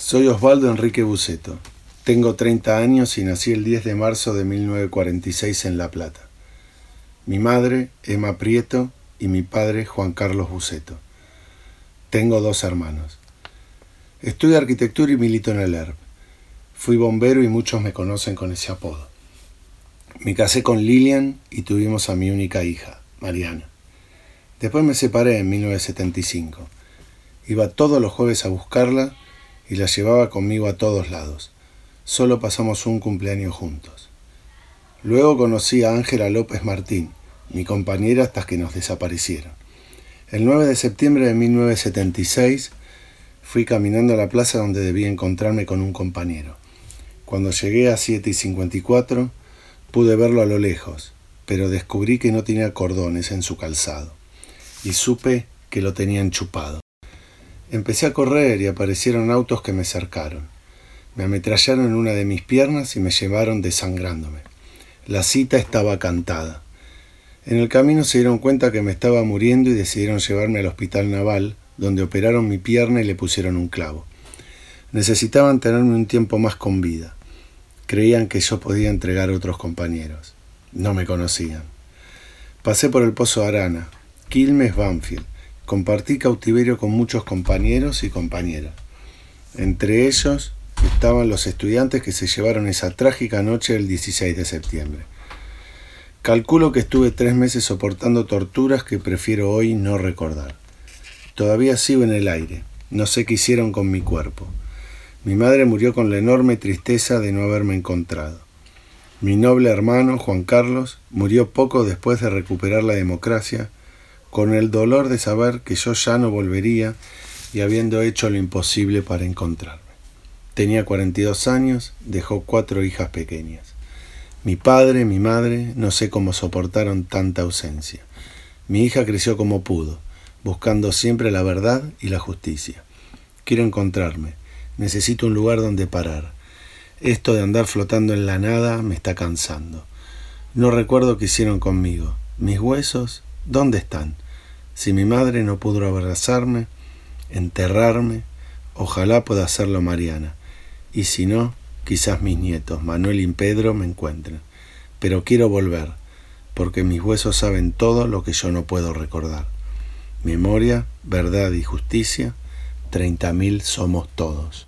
Soy Osvaldo Enrique Buceto. Tengo 30 años y nací el 10 de marzo de 1946 en La Plata. Mi madre, Emma Prieto, y mi padre, Juan Carlos Buceto. Tengo dos hermanos. Estudio arquitectura y milito en el ERP. Fui bombero y muchos me conocen con ese apodo. Me casé con Lilian y tuvimos a mi única hija, Mariana. Después me separé en 1975. Iba todos los jueves a buscarla y la llevaba conmigo a todos lados. Solo pasamos un cumpleaños juntos. Luego conocí a Ángela López Martín, mi compañera hasta que nos desaparecieron. El 9 de septiembre de 1976 fui caminando a la plaza donde debía encontrarme con un compañero. Cuando llegué a 7 y 54 pude verlo a lo lejos, pero descubrí que no tenía cordones en su calzado y supe que lo tenían chupado. Empecé a correr y aparecieron autos que me cercaron. Me ametrallaron en una de mis piernas y me llevaron desangrándome. La cita estaba cantada. En el camino se dieron cuenta que me estaba muriendo y decidieron llevarme al hospital naval, donde operaron mi pierna y le pusieron un clavo. Necesitaban tenerme un tiempo más con vida. Creían que yo podía entregar a otros compañeros. No me conocían. Pasé por el Pozo Arana, Quilmes, Banfield compartí cautiverio con muchos compañeros y compañeras. Entre ellos estaban los estudiantes que se llevaron esa trágica noche del 16 de septiembre. Calculo que estuve tres meses soportando torturas que prefiero hoy no recordar. Todavía sigo en el aire, no sé qué hicieron con mi cuerpo. Mi madre murió con la enorme tristeza de no haberme encontrado. Mi noble hermano, Juan Carlos, murió poco después de recuperar la democracia con el dolor de saber que yo ya no volvería y habiendo hecho lo imposible para encontrarme. Tenía 42 años, dejó cuatro hijas pequeñas. Mi padre, mi madre, no sé cómo soportaron tanta ausencia. Mi hija creció como pudo, buscando siempre la verdad y la justicia. Quiero encontrarme, necesito un lugar donde parar. Esto de andar flotando en la nada me está cansando. No recuerdo qué hicieron conmigo. Mis huesos ¿Dónde están? Si mi madre no pudo abrazarme, enterrarme, ojalá pueda hacerlo Mariana. Y si no, quizás mis nietos, Manuel y Pedro, me encuentren. Pero quiero volver, porque mis huesos saben todo lo que yo no puedo recordar. Memoria, verdad y justicia, treinta mil somos todos.